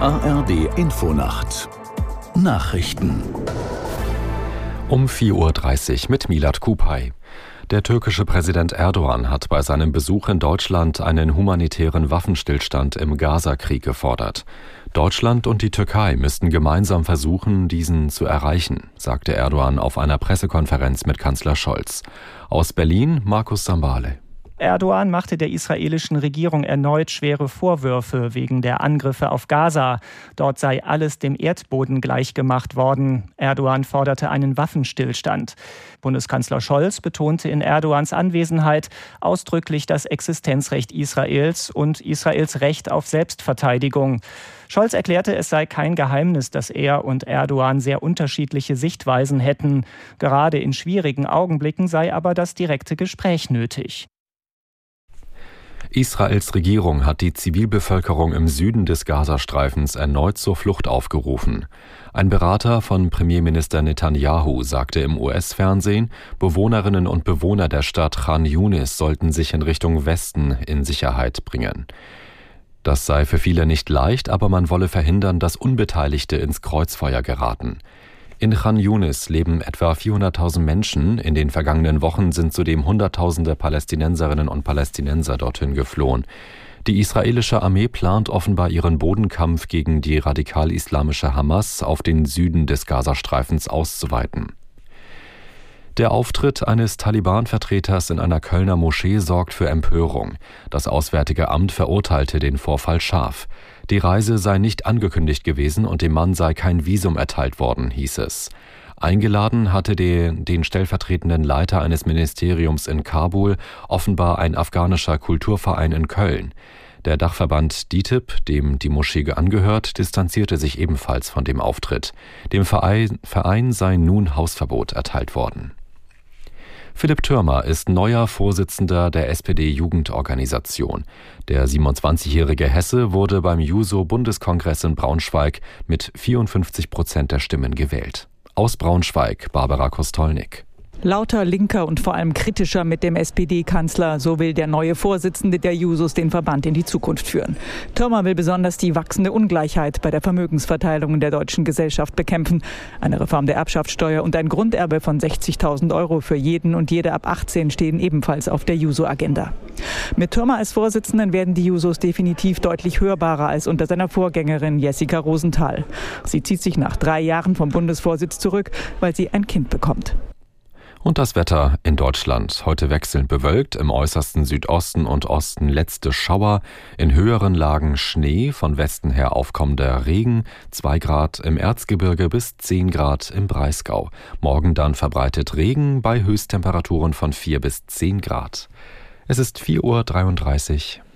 ARD Infonacht Nachrichten um 4.30 Uhr mit Milat Kupay. Der türkische Präsident Erdogan hat bei seinem Besuch in Deutschland einen humanitären Waffenstillstand im Gaza-Krieg gefordert. Deutschland und die Türkei müssten gemeinsam versuchen, diesen zu erreichen, sagte Erdogan auf einer Pressekonferenz mit Kanzler Scholz. Aus Berlin Markus Sambale. Erdogan machte der israelischen Regierung erneut schwere Vorwürfe wegen der Angriffe auf Gaza. Dort sei alles dem Erdboden gleichgemacht worden. Erdogan forderte einen Waffenstillstand. Bundeskanzler Scholz betonte in Erdogans Anwesenheit ausdrücklich das Existenzrecht Israels und Israels Recht auf Selbstverteidigung. Scholz erklärte, es sei kein Geheimnis, dass er und Erdogan sehr unterschiedliche Sichtweisen hätten. Gerade in schwierigen Augenblicken sei aber das direkte Gespräch nötig. Israels Regierung hat die Zivilbevölkerung im Süden des Gazastreifens erneut zur Flucht aufgerufen. Ein Berater von Premierminister Netanyahu sagte im US-Fernsehen, Bewohnerinnen und Bewohner der Stadt Khan Yunis sollten sich in Richtung Westen in Sicherheit bringen. Das sei für viele nicht leicht, aber man wolle verhindern, dass Unbeteiligte ins Kreuzfeuer geraten. In Khan Yunis leben etwa 400.000 Menschen. In den vergangenen Wochen sind zudem Hunderttausende Palästinenserinnen und Palästinenser dorthin geflohen. Die israelische Armee plant offenbar ihren Bodenkampf gegen die radikal-islamische Hamas auf den Süden des Gazastreifens auszuweiten. Der Auftritt eines Taliban-Vertreters in einer Kölner Moschee sorgt für Empörung. Das Auswärtige Amt verurteilte den Vorfall scharf. Die Reise sei nicht angekündigt gewesen und dem Mann sei kein Visum erteilt worden, hieß es. Eingeladen hatte den, den stellvertretenden Leiter eines Ministeriums in Kabul offenbar ein afghanischer Kulturverein in Köln. Der Dachverband DITIB, dem die Moschee angehört, distanzierte sich ebenfalls von dem Auftritt. Dem Verein, Verein sei nun Hausverbot erteilt worden. Philipp Türmer ist neuer Vorsitzender der SPD-Jugendorganisation. Der 27-jährige Hesse wurde beim Juso-Bundeskongress in Braunschweig mit 54 Prozent der Stimmen gewählt. Aus Braunschweig, Barbara Kostolnik. Lauter linker und vor allem kritischer mit dem SPD-Kanzler, so will der neue Vorsitzende der Jusos den Verband in die Zukunft führen. Thürmer will besonders die wachsende Ungleichheit bei der Vermögensverteilung in der deutschen Gesellschaft bekämpfen. Eine Reform der Erbschaftssteuer und ein Grunderbe von 60.000 Euro für jeden und jede ab 18 stehen ebenfalls auf der Juso-Agenda. Mit Thürmer als Vorsitzenden werden die Jusos definitiv deutlich hörbarer als unter seiner Vorgängerin Jessica Rosenthal. Sie zieht sich nach drei Jahren vom Bundesvorsitz zurück, weil sie ein Kind bekommt. Und das Wetter in Deutschland. Heute wechselnd bewölkt, im äußersten Südosten und Osten letzte Schauer, in höheren Lagen Schnee, von Westen her aufkommender Regen, 2 Grad im Erzgebirge bis 10 Grad im Breisgau. Morgen dann verbreitet Regen bei Höchsttemperaturen von 4 bis 10 Grad. Es ist 4.33 Uhr.